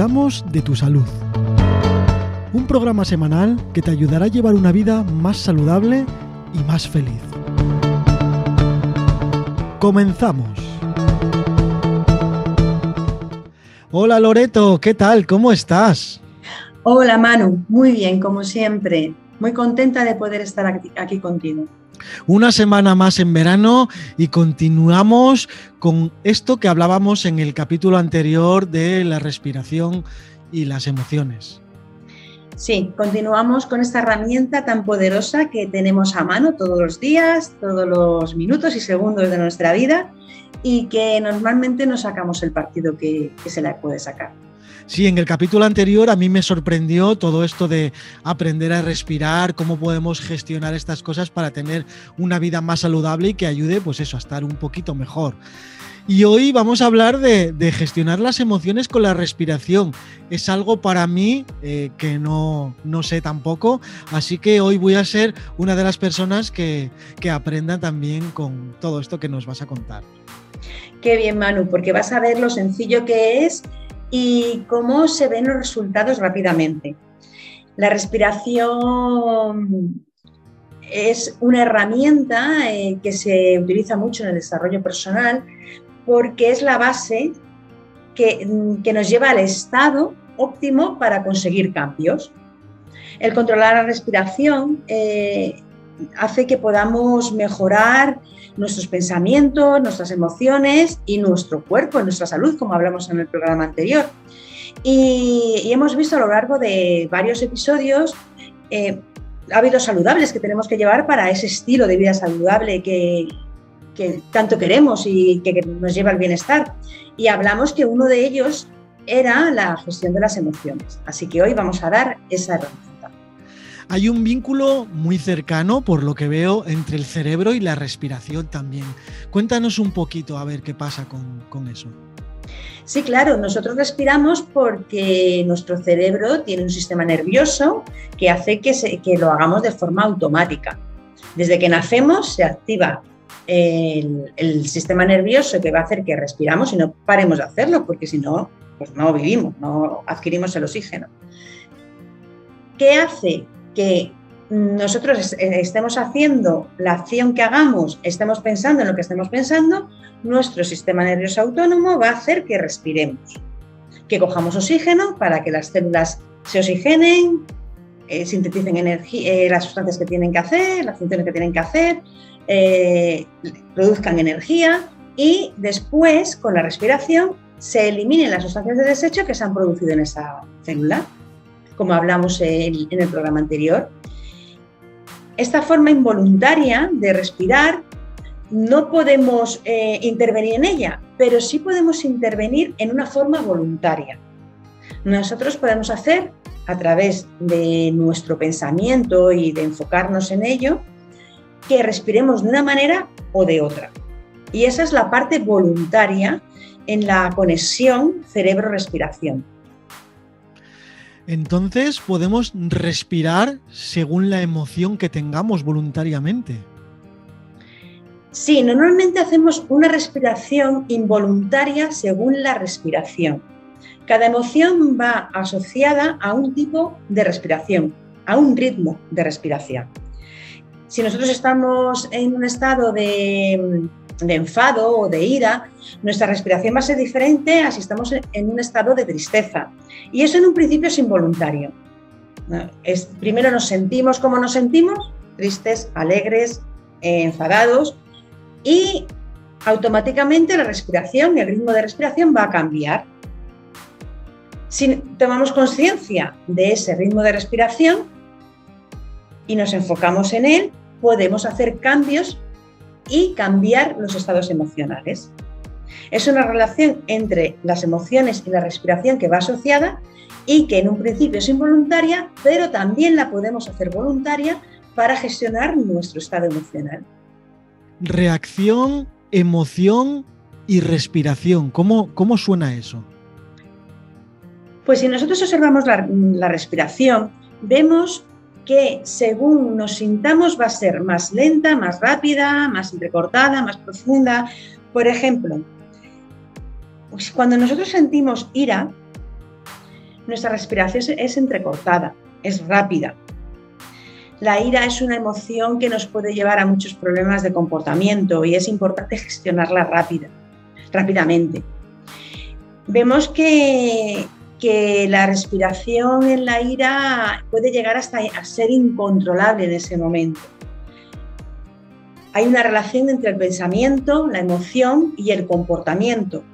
de tu salud. Un programa semanal que te ayudará a llevar una vida más saludable y más feliz. Comenzamos. Hola Loreto, ¿qué tal? ¿Cómo estás? Hola Manu, muy bien, como siempre. Muy contenta de poder estar aquí, contigo. Una semana más en verano y continuamos con esto que hablábamos en el capítulo anterior de la respiración y las emociones. Sí, continuamos con esta herramienta tan poderosa que tenemos a mano todos los días, todos los minutos y segundos de nuestra vida y que normalmente no sacamos el partido que, se le puede sacar. Sí, en el capítulo anterior a mí me sorprendió todo esto de aprender a respirar, cómo podemos gestionar estas cosas para tener una vida más saludable y que ayude, pues eso, a estar un poquito mejor. Y hoy vamos a hablar de, gestionar las emociones con la respiración. Es algo para mí eh, que no, no, sé tampoco, así que hoy voy a ser una de las personas que, que aprenda también con todo esto que nos vas a contar. Qué bien, Manu, porque vas a ver lo sencillo que es y cómo se ven los resultados rápidamente. La respiración es una herramienta eh, que se utiliza mucho en el desarrollo personal porque es la base que, nos lleva al estado óptimo para conseguir cambios. El controlar la respiración eh, hace que podamos mejorar nuestros pensamientos, nuestras emociones y nuestro cuerpo, nuestra salud, como hablamos en el programa anterior. Y, hemos visto a lo largo de varios episodios eh, hábitos saludables que tenemos que llevar para ese estilo de vida saludable que, que tanto queremos y que nos lleva al bienestar. Y hablamos que uno de ellos era la gestión de las emociones. Así que hoy vamos a dar esa herramienta. Hay un vínculo muy cercano, por lo que veo, entre el cerebro y la respiración también. Cuéntanos un poquito a ver qué pasa con, eso. Sí, claro, nosotros respiramos porque nuestro cerebro tiene un sistema nervioso que hace que, que lo hagamos de forma automática. Desde que nacemos se activa el, el, sistema nervioso que va a hacer que respiramos y no paremos de hacerlo, porque si no, pues no vivimos, no adquirimos el oxígeno. ¿Qué hace que nosotros estemos haciendo la acción que hagamos, estemos pensando en lo que estemos pensando, nuestro sistema nervioso autónomo va a hacer que respiremos, que cojamos oxígeno para que las células se oxigenen, eh, sinteticen energía, eh, las sustancias que tienen que hacer, las funciones que tienen que hacer, eh, produzcan energía y después, con la respiración, se eliminen las sustancias de desecho que se han producido en esa célula como hablamos en, el programa anterior. Esta forma involuntaria de respirar no podemos eh, intervenir en ella, pero sí podemos intervenir en una forma voluntaria. Nosotros podemos hacer a través de nuestro pensamiento y de enfocarnos en ello, que respiremos de una manera o de otra. Y esa es la parte voluntaria en la conexión cerebro-respiración. Entonces podemos respirar según la emoción que tengamos voluntariamente. Sí, normalmente hacemos una respiración involuntaria según la respiración. Cada emoción va asociada a un tipo de respiración, a un ritmo de respiración. Si nosotros estamos en un estado de de enfado o de ira, nuestra respiración va a ser diferente a si estamos en un estado de tristeza. Y eso en un principio es involuntario. Es, primero nos sentimos como nos sentimos, tristes, alegres, eh, enfadados, y automáticamente la respiración, el ritmo de respiración va a cambiar. Si tomamos conciencia de ese ritmo de respiración y nos enfocamos en él, podemos hacer cambios y cambiar los estados emocionales. Es una relación entre las emociones y la respiración que va asociada y que en un principio es involuntaria, pero también la podemos hacer voluntaria para gestionar nuestro estado emocional. Reacción, emoción y respiración. ¿Cómo, cómo suena eso? Pues si nosotros observamos la, la respiración, vemos que según nos sintamos va a ser más lenta, más rápida, más entrecortada, más profunda. Por ejemplo, pues cuando nosotros sentimos ira, nuestra respiración es entrecortada, es rápida. La ira es una emoción que nos puede llevar a muchos problemas de comportamiento y es importante gestionarla rápida, rápidamente. Vemos que, que la respiración en la ira puede llegar hasta a ser incontrolable en ese momento. Hay una relación entre el pensamiento, la emoción y el comportamiento.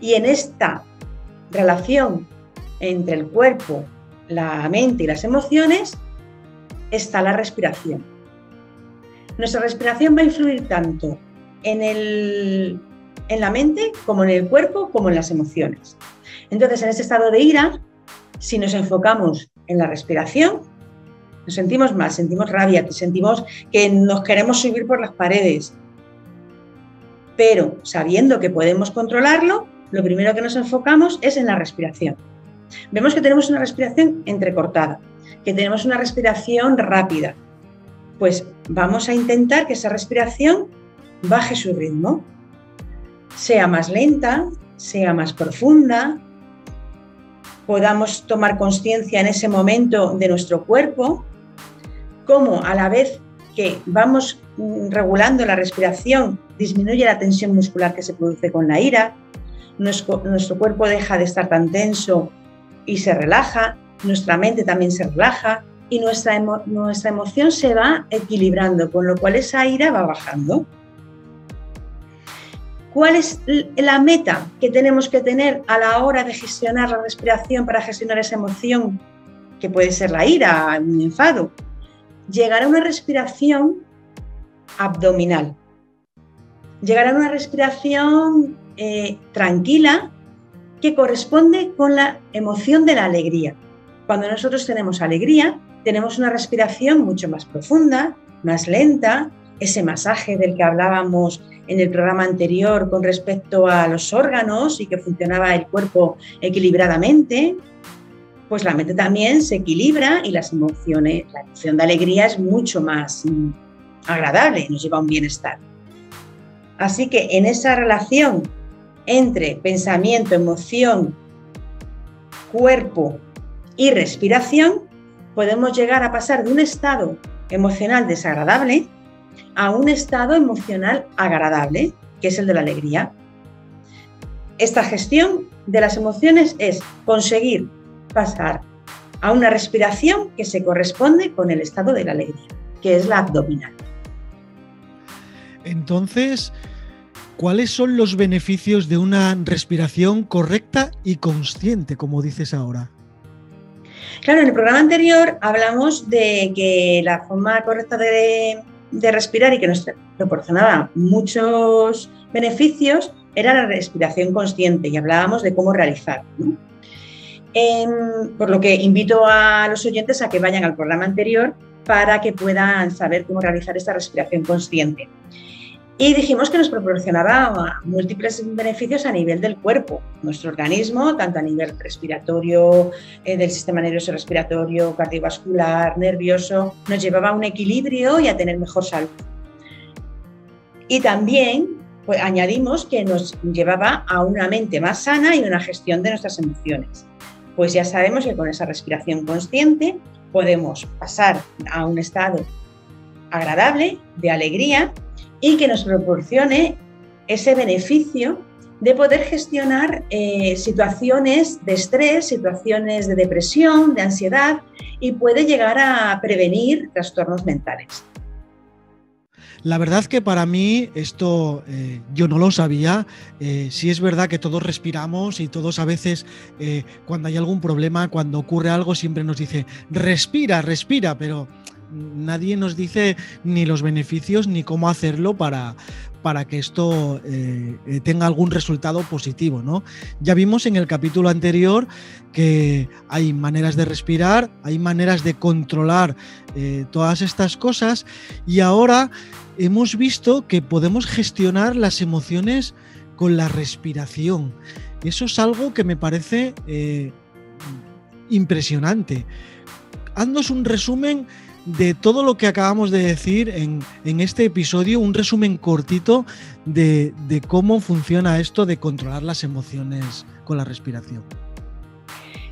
Y en esta relación entre el cuerpo, la mente y las emociones está la respiración. Nuestra respiración va a influir tanto en, el, en la mente como en el cuerpo como en las emociones. Entonces, en este estado de ira, si nos enfocamos en la respiración, nos sentimos mal, sentimos rabia, sentimos que nos queremos subir por las paredes. Pero sabiendo que podemos controlarlo, lo primero que nos enfocamos es en la respiración. Vemos que tenemos una respiración entrecortada, que tenemos una respiración rápida. Pues vamos a intentar que esa respiración baje su ritmo, sea más lenta, sea más profunda, podamos tomar conciencia en ese momento de nuestro cuerpo, como a la vez que vamos regulando la respiración, disminuye la tensión muscular que se produce con la ira, nuestro, cuerpo deja de estar tan tenso y se relaja, nuestra mente también se relaja y nuestra, nuestra emoción se va equilibrando, con lo cual esa ira va bajando. ¿Cuál es la meta que tenemos que tener a la hora de gestionar la respiración para gestionar esa emoción que puede ser la ira, un enfado? Llegar a una respiración abdominal. Llegar a una respiración eh, tranquila que corresponde con la emoción de la alegría. Cuando nosotros tenemos alegría, tenemos una respiración mucho más profunda, más lenta, ese masaje del que hablábamos en el programa anterior con respecto a los órganos y que funcionaba el cuerpo equilibradamente, pues la mente también se equilibra y las emociones, la emoción de alegría es mucho más mm, agradable, nos lleva a un bienestar. Así que en esa relación entre pensamiento, emoción, cuerpo y respiración, podemos llegar a pasar de un estado emocional desagradable a un estado emocional agradable, que es el de la alegría. Esta gestión de las emociones es conseguir pasar a una respiración que se corresponde con el estado de la alegría, que es la abdominal. Entonces, ¿cuáles son los beneficios de una respiración correcta y consciente, como dices ahora? Claro, en el programa anterior hablamos de que la forma correcta de, de respirar y que nos proporcionaba muchos beneficios era la respiración consciente y hablábamos de cómo realizar. Em, por lo que invito a los oyentes a que vayan al programa anterior para que puedan saber cómo realizar esta respiración consciente. Y dijimos que nos proporcionaba múltiples beneficios a nivel del cuerpo, nuestro organismo, tanto a nivel respiratorio, eh, del sistema nervioso respiratorio, cardiovascular, nervioso, nos llevaba a un equilibrio y a tener mejor salud. Y también pues, añadimos que nos llevaba a una mente más sana y una gestión de nuestras emociones. Pues ya sabemos que con esa respiración consciente podemos pasar a un estado agradable, de alegría, y que nos proporcione ese beneficio de poder gestionar eh, situaciones de estrés, situaciones de depresión, de ansiedad y puede llegar a prevenir trastornos mentales. La verdad que para mí esto eh, yo no lo sabía. Eh, sí es verdad que todos respiramos y todos a veces cuando hay algún problema, cuando ocurre algo, siempre nos dice respira, respira, pero nadie nos dice ni los beneficios ni cómo hacerlo para, para que esto eh, eh, tenga algún resultado positivo. ¿no? Ya vimos en el capítulo anterior que hay maneras de respirar, hay maneras de controlar eh, todas estas cosas y ahora hemos visto que podemos gestionar las emociones con la respiración. Eso es algo que me parece impresionante. Haznos un resumen de todo lo que acabamos de decir en, este episodio, un resumen cortito de, cómo funciona esto de controlar las emociones con la respiración.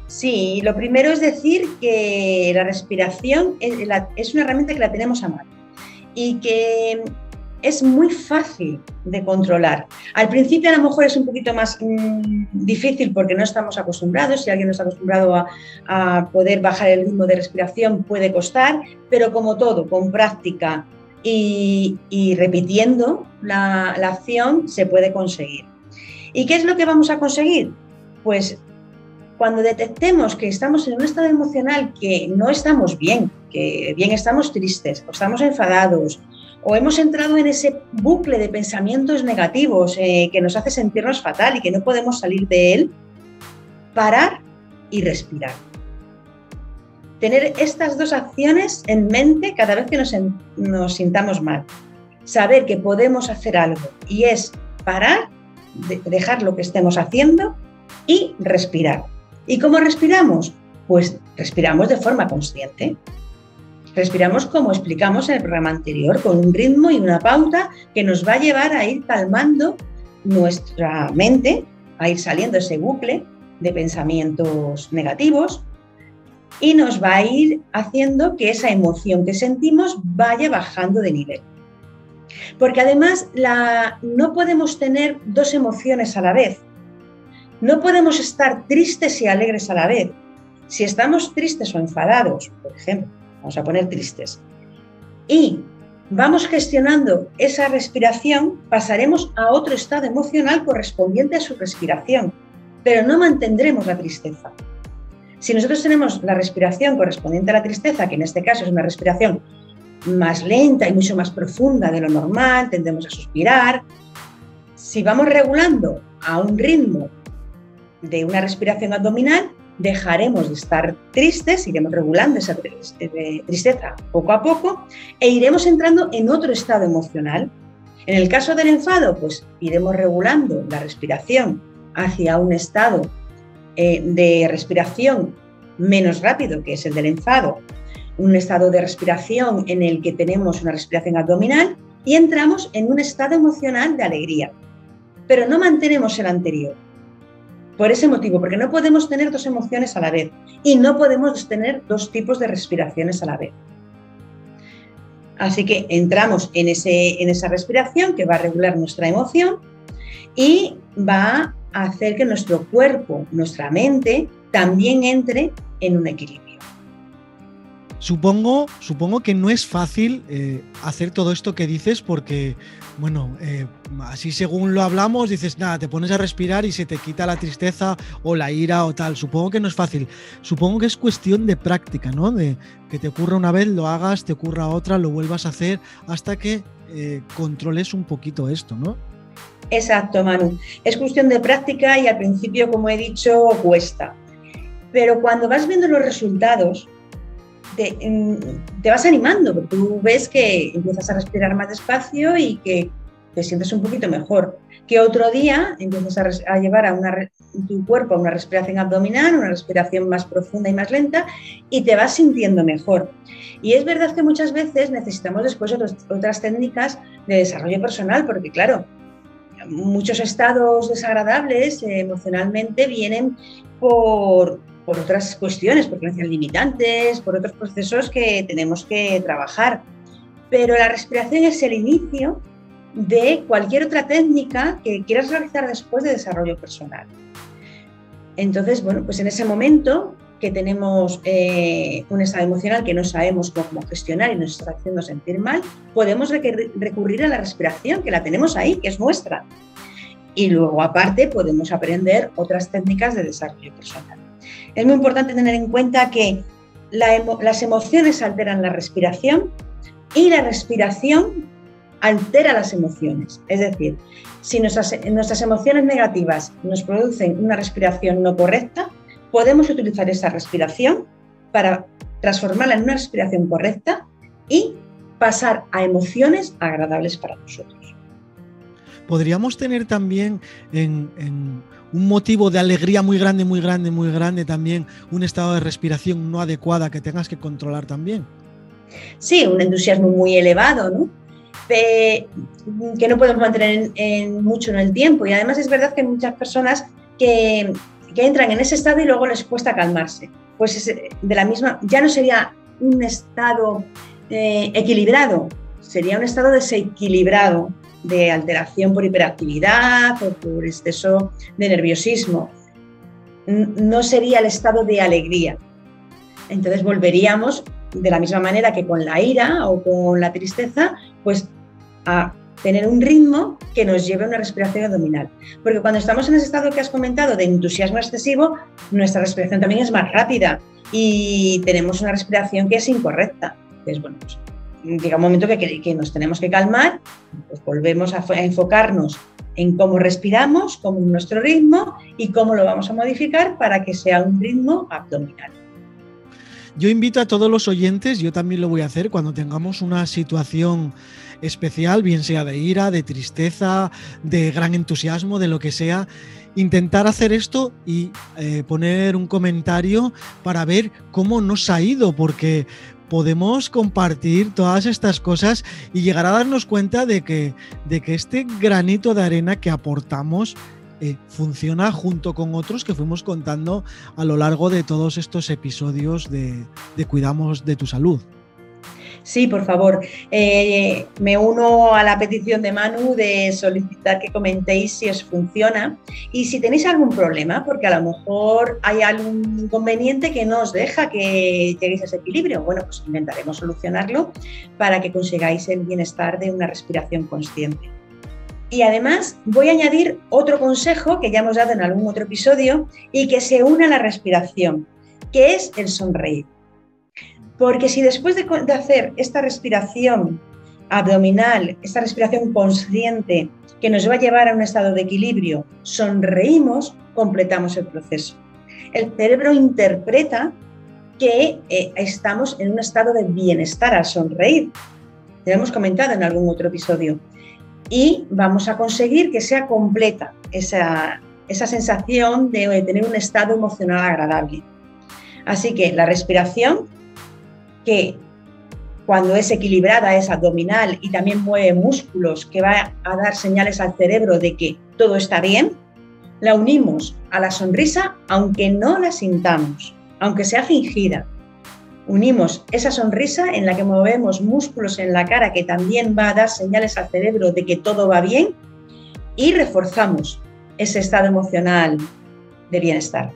Sí, lo primero es decir que la respiración es una herramienta que la tenemos a mano y que es muy fácil de controlar. Al principio a lo mejor es un poquito más mm, difícil porque no estamos acostumbrados. Si alguien no está acostumbrado a, poder bajar el ritmo de respiración puede costar, pero como todo, con práctica y, repitiendo la, la acción se puede conseguir. ¿Y qué es lo que vamos a conseguir? Pues cuando detectemos que estamos en un estado emocional que no estamos bien, que bien estamos tristes o estamos enfadados o hemos entrado en ese bucle de pensamientos negativos eh, que nos hace sentirnos fatal y que no podemos salir de él, parar y respirar. Tener estas dos acciones en mente cada vez que nos, nos sintamos mal. Saber que podemos hacer algo y es parar, dejar lo que estemos haciendo y respirar. ¿Y cómo respiramos? Pues respiramos de forma consciente. Respiramos como explicamos en el programa anterior, con un ritmo y una pauta que nos va a llevar a ir calmando nuestra mente, a ir saliendo ese bucle de pensamientos negativos y nos va a ir haciendo que esa emoción que sentimos vaya bajando de nivel. Porque además la, no podemos tener dos emociones a la vez. No podemos estar tristes y alegres a la vez. Si estamos tristes o enfadados, por ejemplo, vamos a poner tristes, y vamos gestionando esa respiración, pasaremos a otro estado emocional correspondiente a su respiración, pero no mantendremos la tristeza. Si nosotros tenemos la respiración correspondiente a la tristeza, que en este caso es una respiración más lenta y mucho más profunda de lo normal, tendemos a suspirar, si vamos regulando a un ritmo de una respiración abdominal, dejaremos de estar tristes, iremos regulando esa tristeza poco a poco e iremos entrando en otro estado emocional. En el caso del enfado, pues iremos regulando la respiración hacia un estado eh, de respiración menos rápido, que es el del enfado, un estado de respiración en el que tenemos una respiración abdominal y entramos en un estado emocional de alegría. Pero no mantenemos el anterior por ese motivo, porque no podemos tener dos emociones a la vez y no podemos tener dos tipos de respiraciones a la vez. Así que entramos en, ese, en esa respiración que va a regular nuestra emoción y va a hacer que nuestro cuerpo, nuestra mente, también entre en un equilibrio. Supongo, supongo que no es fácil eh, hacer todo esto que dices porque, bueno, eh, así según lo hablamos, dices, nada, te pones a respirar y se te quita la tristeza o la ira o tal. Supongo que no es fácil. Supongo que es cuestión de práctica, ¿no? De que te ocurra una vez, lo hagas, te ocurra otra, lo vuelvas a hacer hasta que eh, controles un poquito esto, ¿no? Exacto, Manu. Es cuestión de práctica y al principio, como he dicho, cuesta. Pero cuando vas viendo los resultados, te, vas animando, porque tú ves que empiezas a respirar más despacio y que te sientes un poquito mejor. Que otro día empiezas a, llevar a tu cuerpo a una respiración abdominal, una respiración más profunda y más lenta, y te vas sintiendo mejor. Y es verdad que muchas veces necesitamos después otras técnicas de desarrollo personal, porque claro, muchos estados desagradables eh, emocionalmente vienen por, por otras cuestiones, por creencias limitantes, por otros procesos que tenemos que trabajar. Pero la respiración es el inicio de cualquier otra técnica que quieras realizar después de desarrollo personal. Entonces, bueno, pues en ese momento que tenemos eh, un estado emocional que no sabemos cómo gestionar y nos está haciendo sentir mal, podemos recurrir a la respiración, que la tenemos ahí, que es nuestra. Y luego, aparte, podemos aprender otras técnicas de desarrollo personal. Es muy importante tener en cuenta que las emociones alteran la respiración y la respiración altera las emociones. Es decir, si nuestras, emociones negativas nos producen una respiración no correcta, podemos utilizar esa respiración para transformarla en una respiración correcta y pasar a emociones agradables para nosotros. Podríamos tener también en un motivo de alegría muy grande, muy grande, muy grande también, un estado de respiración no adecuada que tengas que controlar también. Sí, un entusiasmo muy elevado, que no podemos mantener en, mucho en el tiempo. Y además es verdad que hay muchas personas que, que entran en ese estado y luego les cuesta calmarse. Pues de la misma, ya no sería un estado eh, equilibrado, sería un estado desequilibrado de alteración por hiperactividad o por exceso de nerviosismo. No sería el estado de alegría. Entonces volveríamos de la misma manera que con la ira o con la tristeza, pues a tener un ritmo que nos lleve a una respiración abdominal. Porque cuando estamos en ese estado que has comentado de entusiasmo excesivo, nuestra respiración también es más rápida y tenemos una respiración que es incorrecta. Entonces, bueno, pues llega un momento que, nos tenemos que calmar, pues volvemos a, a enfocarnos en cómo respiramos, cómo nuestro ritmo y cómo lo vamos a modificar para que sea un ritmo abdominal. Yo invito a todos los oyentes, yo también lo voy a hacer cuando tengamos una situación especial, bien sea de ira, de tristeza, de gran entusiasmo, de lo que sea, intentar hacer esto y eh, poner un comentario para ver cómo nos ha ido, porque podemos compartir todas estas cosas y llegar a darnos cuenta de que, de que este granito de arena que aportamos eh, funciona junto con otros que fuimos contando a lo largo de todos estos episodios de, Cuidamos de tu Salud. Sí, por favor. Eh, me uno a la petición de Manu de solicitar que comentéis si os funciona y si tenéis algún problema, porque a lo mejor hay algún inconveniente que no os deja que lleguéis a ese equilibrio. Bueno, pues intentaremos solucionarlo para que consigáis el bienestar de una respiración consciente. Y además voy a añadir otro consejo que ya hemos dado en algún otro episodio y que se une a la respiración, que es el sonreír. Porque si después de, hacer esta respiración abdominal, esta respiración consciente que nos va a llevar a un estado de equilibrio, sonreímos, completamos el proceso. El cerebro interpreta que eh, estamos en un estado de bienestar al sonreír. Lo hemos comentado en algún otro episodio y vamos a conseguir que sea completa esa, sensación de tener un estado emocional agradable. Así que la respiración, que cuando es equilibrada es abdominal y también mueve músculos que va a dar señales al cerebro de que todo está bien, la unimos a la sonrisa aunque no la sintamos, aunque sea fingida, unimos esa sonrisa en la que movemos músculos en la cara que también va a dar señales al cerebro de que todo va bien y reforzamos ese estado emocional de bienestar.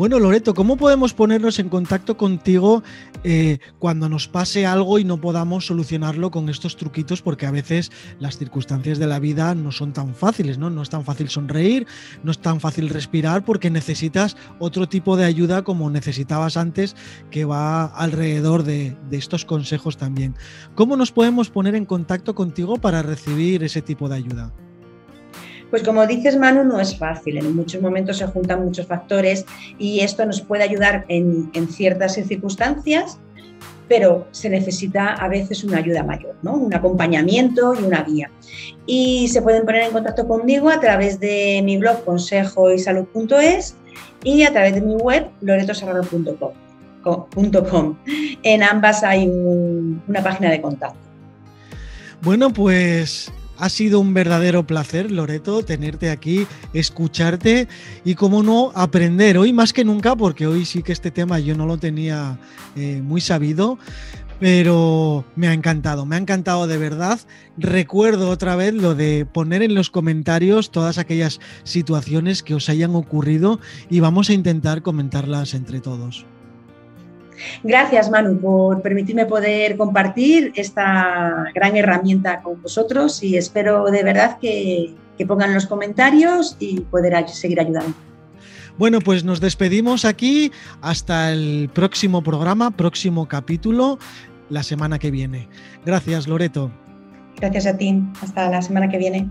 Bueno, Loreto, ¿cómo podemos ponernos en contacto contigo eh, cuando nos pase algo y no podamos solucionarlo con estos truquitos? Porque a veces las circunstancias de la vida no son tan fáciles, ¿no? No es tan fácil sonreír, no es tan fácil respirar porque necesitas otro tipo de ayuda como necesitabas antes que va alrededor de, de estos consejos también. ¿Cómo nos podemos poner en contacto contigo para recibir ese tipo de ayuda? Pues como dices, Manu, no es fácil. En muchos momentos se juntan muchos factores y esto nos puede ayudar en, ciertas circunstancias, pero se necesita a veces una ayuda mayor, ¿no? un acompañamiento y una guía. Y se pueden poner en contacto conmigo a través de mi blog consejoysalud.es y a través de mi web loretosarraro.com. En ambas hay una página de contacto. Bueno, pues ha sido un verdadero placer, Loreto, tenerte aquí, escucharte y, como no, aprender hoy más que nunca, porque hoy sí que este tema yo no lo tenía eh, muy sabido, pero me ha encantado, me ha encantado de verdad. Recuerdo otra vez lo de poner en los comentarios todas aquellas situaciones que os hayan ocurrido y vamos a intentar comentarlas entre todos. Gracias, Manu, por permitirme poder compartir esta gran herramienta con vosotros y espero de verdad que, pongan los comentarios y poder seguir ayudando. Bueno, pues nos despedimos aquí hasta el próximo programa, próximo capítulo, la semana que viene. Gracias, Loreto. Gracias a ti. Hasta la semana que viene.